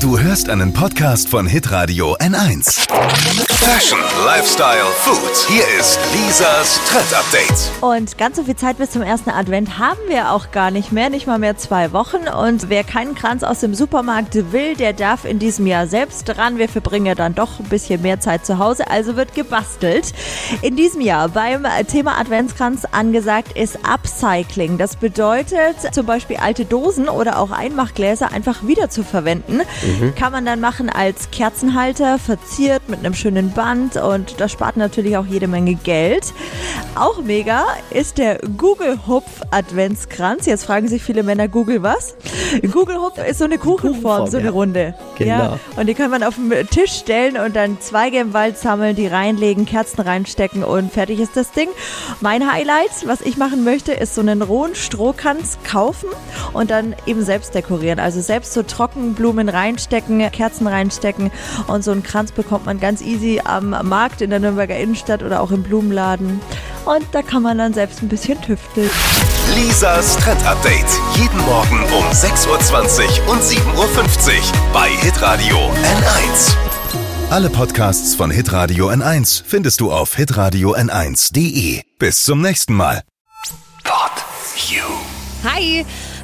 Du hörst einen Podcast von Hitradio N1. Fashion, Lifestyle, Food. Hier ist Lisas Trend Update. Und ganz so viel Zeit bis zum ersten Advent haben wir auch gar nicht mehr, nicht mal mehr zwei Wochen. Und wer keinen Kranz aus dem Supermarkt will, der darf in diesem Jahr selbst dran. Wir verbringen ja dann doch ein bisschen mehr Zeit zu Hause, also wird gebastelt. In diesem Jahr beim Thema Adventskranz angesagt ist Upcycling. Das bedeutet zum Beispiel alte Dosen oder auch Einmachgläser einfach wieder zu verwenden. Kann man dann machen als Kerzenhalter, verziert mit einem schönen Band und das spart natürlich auch jede Menge Geld. Auch mega ist der Google Hupf Adventskranz. Jetzt fragen sich viele Männer, Google was? Google Hupf ist so eine Kuchenform, so eine. Runde. Genau. Ja, und die kann man auf den Tisch stellen und dann Zweige im Wald sammeln, die reinlegen, Kerzen reinstecken und fertig ist das Ding. Mein Highlight, was ich machen möchte, ist so einen rohen Strohkranz kaufen und dann eben selbst dekorieren. Also selbst so Trockenblumen reinstecken, Kerzen reinstecken und so einen Kranz bekommt man ganz easy am Markt in der Nürnberger Innenstadt oder auch im Blumenladen. Und da kann man dann selbst ein bisschen tüfteln. Lisas Trend Update. Jeden Morgen um 6.20 Uhr und 7.50 Uhr bei Hitradio N1. Alle Podcasts von Hitradio N1 findest du auf hitradio n1.de. Bis zum nächsten Mal. Pod You. Hi!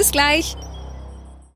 Bis gleich.